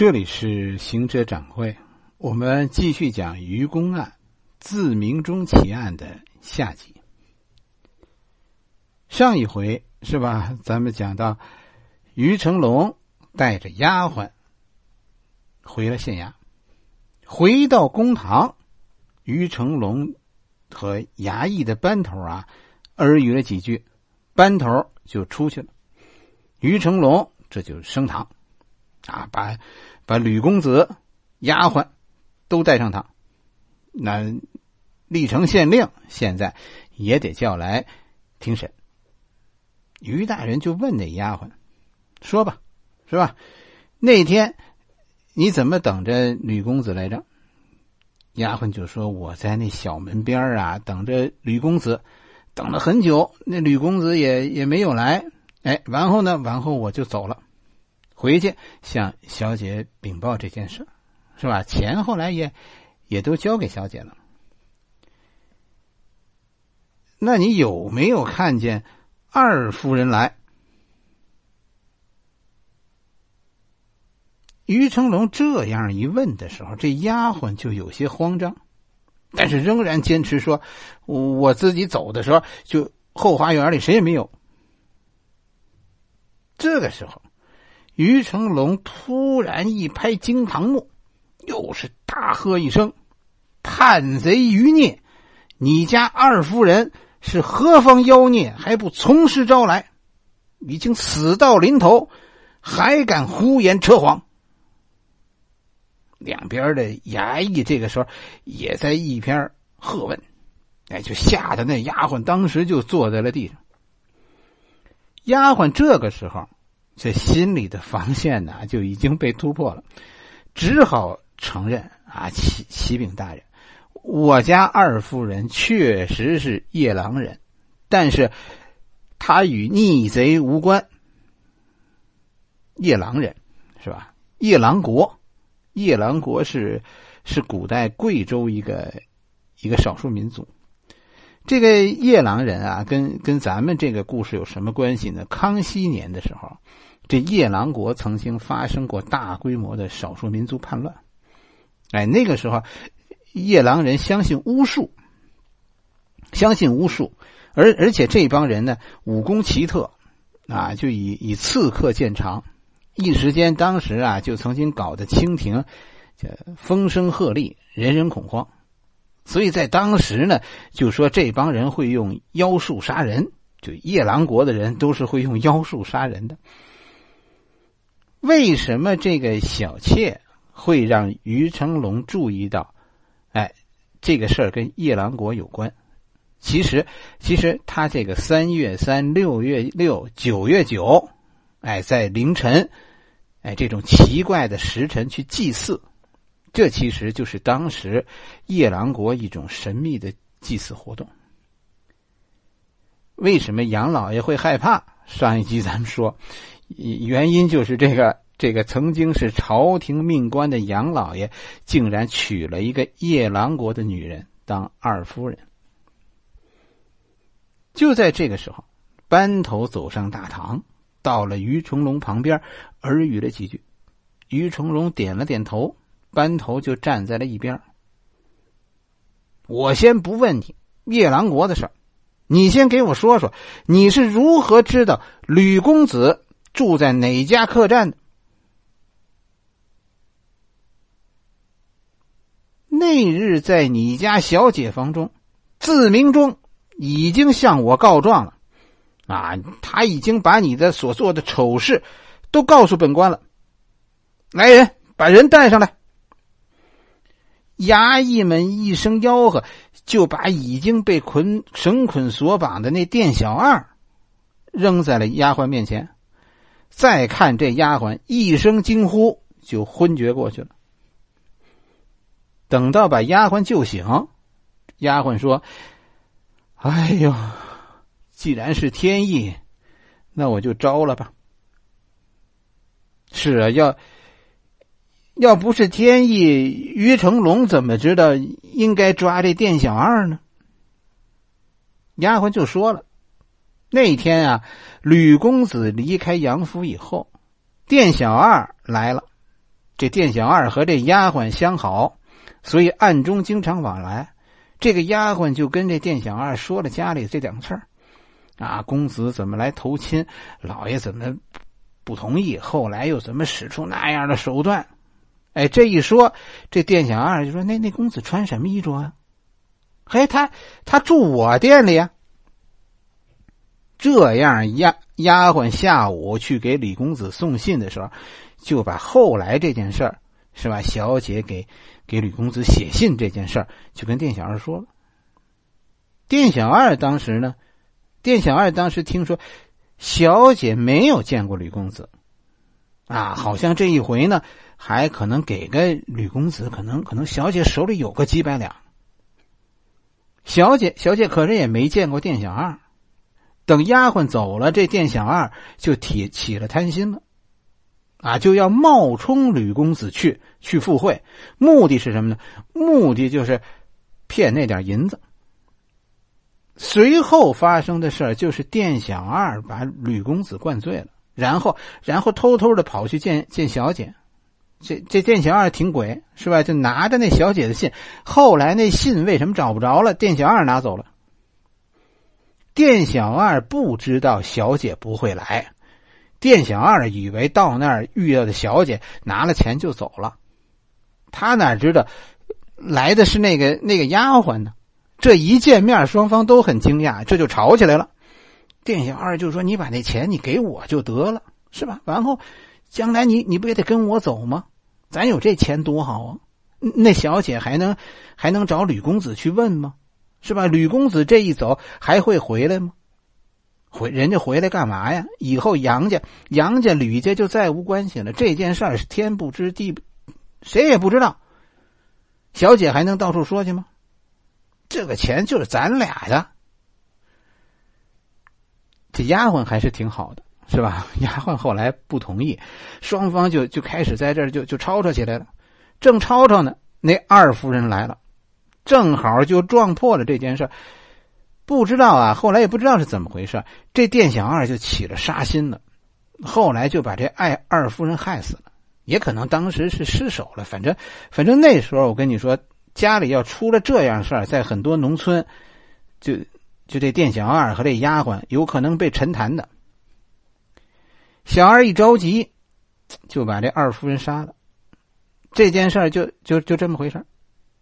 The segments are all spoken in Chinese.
这里是行者掌柜，我们继续讲愚公案自明中奇案的下集。上一回是吧？咱们讲到于成龙带着丫鬟回了县衙，回到公堂，于成龙和衙役的班头啊耳语了几句，班头就出去了。于成龙这就升堂。啊，把把吕公子、丫鬟都带上堂，那历城县令现在也得叫来听审。于大人就问那丫鬟：“说吧，是吧？那天你怎么等着吕公子来着？”丫鬟就说：“我在那小门边啊，等着吕公子，等了很久，那吕公子也也没有来。哎，然后呢，然后我就走了。”回去向小姐禀报这件事，是吧？钱后来也也都交给小姐了。那你有没有看见二夫人来？于成龙这样一问的时候，这丫鬟就有些慌张，但是仍然坚持说：“我自己走的时候，就后花园里谁也没有。”这个时候。于成龙突然一拍惊堂木，又是大喝一声：“叛贼余孽！你家二夫人是何方妖孽？还不从实招来？已经死到临头，还敢胡言扯谎！”两边的衙役这个时候也在一边喝问，哎，就吓得那丫鬟当时就坐在了地上。丫鬟这个时候。这心里的防线呢，就已经被突破了，只好承认啊，启启禀大人，我家二夫人确实是夜郎人，但是她与逆贼无关。夜郎人是吧？夜郎国，夜郎国是是古代贵州一个一个少数民族。这个夜郎人啊，跟跟咱们这个故事有什么关系呢？康熙年的时候。这夜郎国曾经发生过大规模的少数民族叛乱，哎，那个时候，夜郎人相信巫术，相信巫术，而而且这帮人呢武功奇特，啊，就以以刺客见长，一时间当时啊就曾经搞得清廷这风声鹤唳，人人恐慌，所以在当时呢就说这帮人会用妖术杀人，就夜郎国的人都是会用妖术杀人的。为什么这个小妾会让于成龙注意到？哎，这个事儿跟夜郎国有关。其实，其实他这个三月三、六月六、九月九，哎，在凌晨，哎，这种奇怪的时辰去祭祀，这其实就是当时夜郎国一种神秘的祭祀活动。为什么杨老爷会害怕？上一集咱们说。原因就是这个，这个曾经是朝廷命官的杨老爷，竟然娶了一个夜郎国的女人当二夫人。就在这个时候，班头走上大堂，到了于成龙旁边，耳语了几句。于成龙点了点头，班头就站在了一边。我先不问你夜郎国的事你先给我说说，你是如何知道吕公子？住在哪家客栈？那日在你家小姐房中，自明中已经向我告状了，啊，他已经把你的所做的丑事都告诉本官了。来人，把人带上来。衙役们一声吆喝，就把已经被捆绳捆锁绑的那店小二扔在了丫鬟面前。再看这丫鬟一声惊呼，就昏厥过去了。等到把丫鬟救醒，丫鬟说：“哎呦，既然是天意，那我就招了吧。”是啊，要要不是天意，于成龙怎么知道应该抓这店小二呢？丫鬟就说了。那一天啊，吕公子离开杨府以后，店小二来了，这店小二和这丫鬟相好，所以暗中经常往来。这个丫鬟就跟这店小二说了家里这两事儿，啊，公子怎么来投亲，老爷怎么不同意，后来又怎么使出那样的手段。哎，这一说，这店小二就说：“那那公子穿什么衣着啊？嘿，他他住我店里呀。”这样，丫丫鬟下午去给李公子送信的时候，就把后来这件事儿，是吧？小姐给给吕公子写信这件事儿，就跟店小二说了。店小二当时呢，店小二当时听说，小姐没有见过吕公子，啊，好像这一回呢，还可能给个吕公子，可能可能小姐手里有个几百两。小姐，小姐可是也没见过店小二。等丫鬟走了，这店小二就起起了贪心了，啊，就要冒充吕公子去去赴会，目的是什么呢？目的就是骗那点银子。随后发生的事就是店小二把吕公子灌醉了，然后然后偷偷的跑去见见小姐，这这店小二挺鬼是吧？就拿着那小姐的信，后来那信为什么找不着了？店小二拿走了。店小二不知道小姐不会来，店小二以为到那儿遇到的小姐拿了钱就走了，他哪知道来的是那个那个丫鬟呢？这一见面，双方都很惊讶，这就吵起来了。店小二就说：“你把那钱你给我就得了，是吧？然后将来你你不也得跟我走吗？咱有这钱多好啊！那小姐还能还能找吕公子去问吗？”是吧？吕公子这一走还会回来吗？回人家回来干嘛呀？以后杨家、杨家、吕家就再无关系了。这件事儿是天不知地不，谁也不知道。小姐还能到处说去吗？这个钱就是咱俩的。这丫鬟还是挺好的，是吧？丫鬟后来不同意，双方就就开始在这儿就就吵吵起来了。正吵吵呢，那二夫人来了。正好就撞破了这件事不知道啊，后来也不知道是怎么回事，这店小二就起了杀心了，后来就把这爱二夫人害死了，也可能当时是失手了，反正反正那时候我跟你说，家里要出了这样事儿，在很多农村，就就这店小二和这丫鬟有可能被沉潭的。小二一着急，就把这二夫人杀了，这件事儿就就就这么回事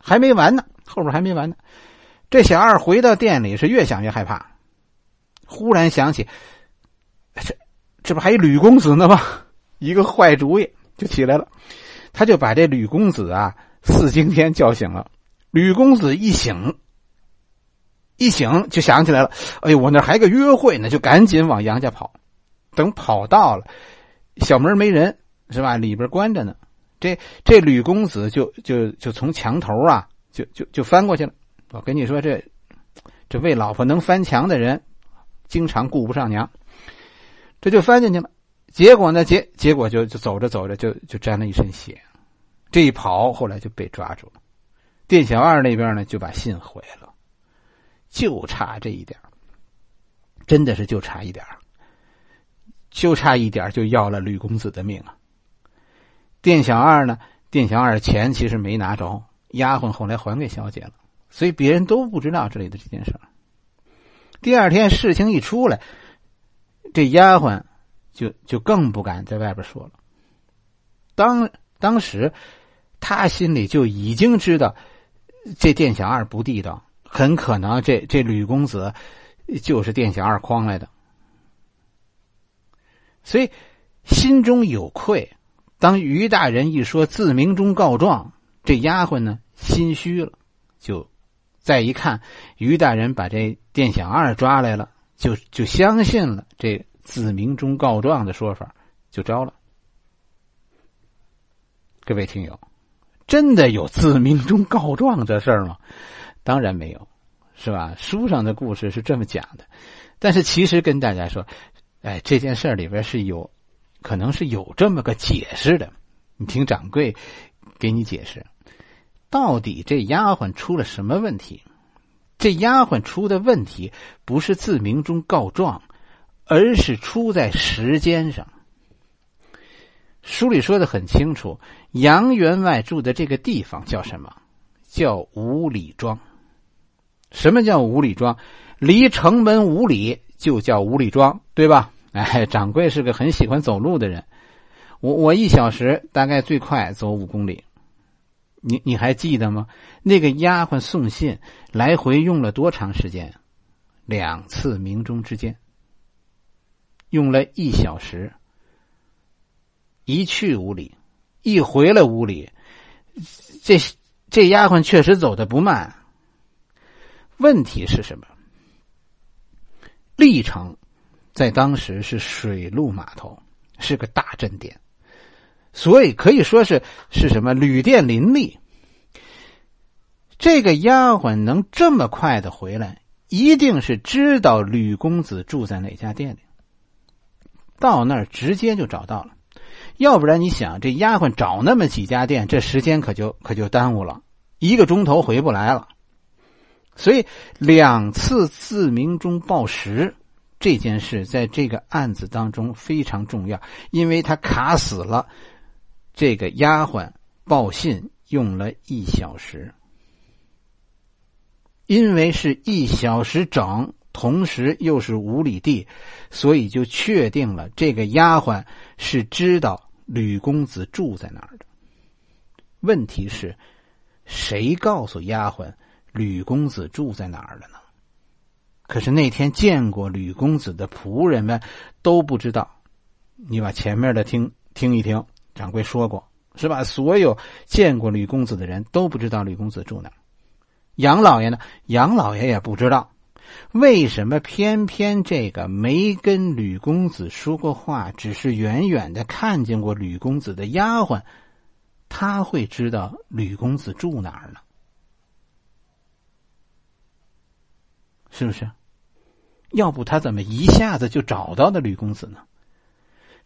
还没完呢。后边还没完呢，这小二回到店里是越想越害怕，忽然想起，这这不还有吕公子呢吗？一个坏主意就起来了，他就把这吕公子啊四惊天叫醒了。吕公子一醒，一醒就想起来了，哎呦，我那还有个约会呢，就赶紧往杨家跑。等跑到了，小门没人是吧？里边关着呢。这这吕公子就就就从墙头啊。就就就翻过去了，我跟你说，这这为老婆能翻墙的人，经常顾不上娘，这就翻进去了。结果呢，结结果就就走着走着就就沾了一身血，这一跑后来就被抓住了。店小二那边呢就把信毁了，就差这一点真的是就差一点就差一点就要了吕公子的命啊。店小二呢，店小二钱其实没拿着。丫鬟后来还给小姐了，所以别人都不知道这里的这件事第二天事情一出来，这丫鬟就就更不敢在外边说了。当当时，他心里就已经知道这店小二不地道，很可能这这吕公子就是店小二诓来的，所以心中有愧。当于大人一说自明中告状。这丫鬟呢，心虚了，就再一看，于大人把这店小二抓来了，就就相信了这自明中告状的说法，就招了。各位听友，真的有自明中告状这事儿吗？当然没有，是吧？书上的故事是这么讲的，但是其实跟大家说，哎，这件事里边是有，可能是有这么个解释的。你听掌柜。给你解释，到底这丫鬟出了什么问题？这丫鬟出的问题不是自明中告状，而是出在时间上。书里说的很清楚，杨员外住的这个地方叫什么？叫五里庄。什么叫五里庄？离城门五里就叫五里庄，对吧？哎，掌柜是个很喜欢走路的人。我我一小时大概最快走五公里。你你还记得吗？那个丫鬟送信来回用了多长时间？两次鸣钟之间，用了一小时。一去五里，一回来五里，这这丫鬟确实走的不慢。问题是什么？历程在当时是水陆码头，是个大镇点，所以可以说是是什么旅店林立。这个丫鬟能这么快的回来，一定是知道吕公子住在哪家店里，到那儿直接就找到了。要不然你想，这丫鬟找那么几家店，这时间可就可就耽误了，一个钟头回不来了。所以两次自鸣钟报时这件事，在这个案子当中非常重要，因为他卡死了这个丫鬟报信用了一小时，因为是一小时整，同时又是五里地，所以就确定了这个丫鬟是知道。吕公子住在哪儿的？问题是，谁告诉丫鬟吕公子住在哪儿的呢？可是那天见过吕公子的仆人们都不知道。你把前面的听听一听，掌柜说过是吧？所有见过吕公子的人都不知道吕公子住哪。杨老爷呢？杨老爷也不知道。为什么偏偏这个没跟吕公子说过话，只是远远的看见过吕公子的丫鬟，他会知道吕公子住哪儿呢？是不是？要不他怎么一下子就找到了吕公子呢？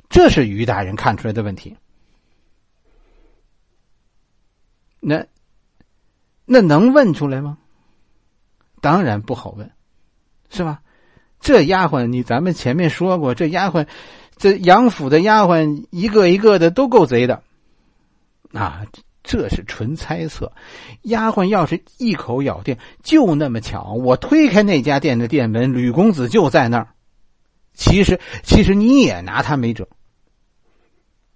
这是于大人看出来的问题。那那能问出来吗？当然不好问。是吧？这丫鬟，你咱们前面说过，这丫鬟，这杨府的丫鬟一个一个的都够贼的，啊，这是纯猜测。丫鬟要是一口咬定，就那么巧，我推开那家店的店门，吕公子就在那儿。其实，其实你也拿他没辙。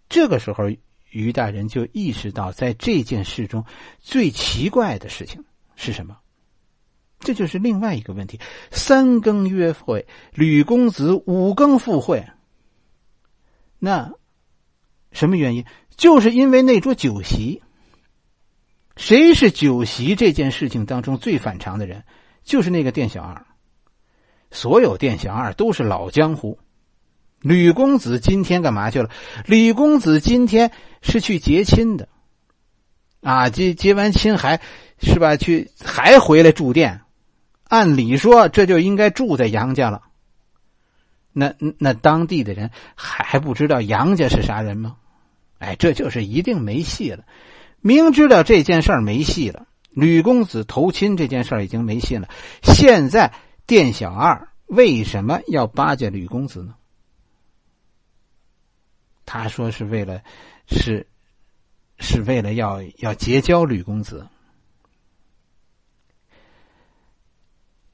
这个时候，于大人就意识到，在这件事中最奇怪的事情是什么？这就是另外一个问题：三更约会，吕公子五更赴会。那什么原因？就是因为那桌酒席。谁是酒席这件事情当中最反常的人？就是那个店小二。所有店小二都是老江湖。吕公子今天干嘛去了？吕公子今天是去结亲的。啊，结结完亲还是吧？去还回来住店。按理说，这就应该住在杨家了。那那当地的人还还不知道杨家是啥人吗？哎，这就是一定没戏了。明知道这件事儿没戏了，吕公子投亲这件事儿已经没戏了。现在店小二为什么要巴结吕公子呢？他说是为了，是是为了要要结交吕公子。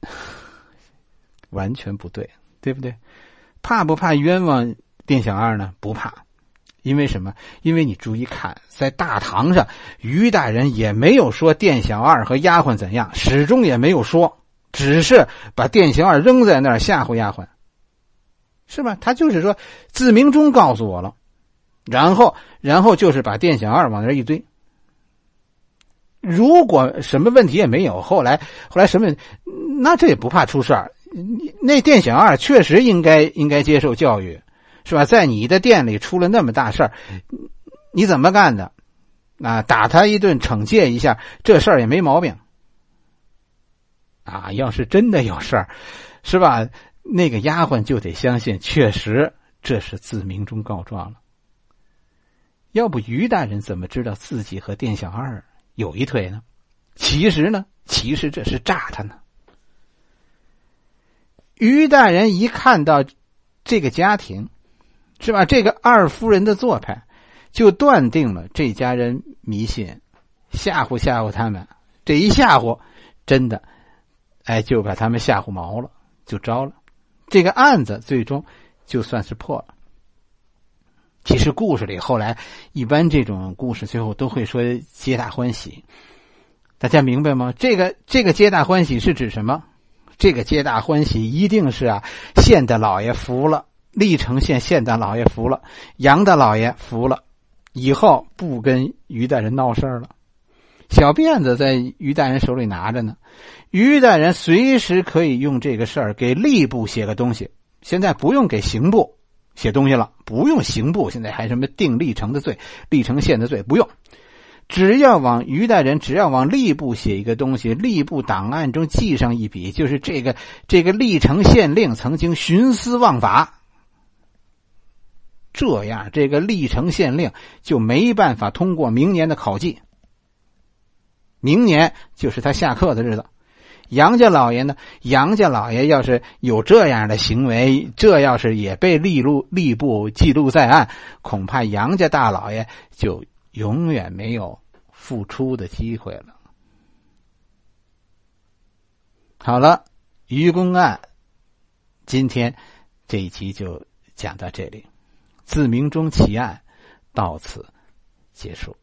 完全不对，对不对？怕不怕冤枉店小二呢？不怕，因为什么？因为你注意看，在大堂上，于大人也没有说店小二和丫鬟怎样，始终也没有说，只是把店小二扔在那儿吓唬丫鬟，是吧？他就是说自鸣钟告诉我了，然后，然后就是把店小二往那一堆。如果什么问题也没有，后来，后来什么，那这也不怕出事儿。那店小二确实应该应该接受教育，是吧？在你的店里出了那么大事儿，你怎么干的？啊，打他一顿，惩戒一下，这事儿也没毛病。啊，要是真的有事儿，是吧？那个丫鬟就得相信，确实这是自鸣钟告状了。要不于大人怎么知道自己和店小二有一腿呢？其实呢，其实这是诈他呢。于大人一看到这个家庭，是吧？这个二夫人的做派，就断定了这家人迷信，吓唬吓唬他们。这一吓唬，真的，哎，就把他们吓唬毛了，就招了。这个案子最终就算是破了。其实故事里后来一般这种故事最后都会说皆大欢喜，大家明白吗？这个这个皆大欢喜是指什么？这个皆大欢喜一定是啊，县的老爷服了，历城县县的老爷服了，杨大老爷服了，以后不跟于大人闹事了。小辫子在于大人手里拿着呢，于大人随时可以用这个事儿给吏部写个东西，现在不用给刑部。写东西了，不用刑部，现在还什么定历城的罪、历城县的罪，不用，只要往于大人，只要往吏部写一个东西，吏部档案中记上一笔，就是这个这个历城县令曾经徇私枉法，这样这个历城县令就没办法通过明年的考绩，明年就是他下课的日子。杨家老爷呢？杨家老爷要是有这样的行为，这要是也被吏录吏部记录在案，恐怕杨家大老爷就永远没有复出的机会了。好了，愚公案，今天这一集就讲到这里，自明中奇案到此结束。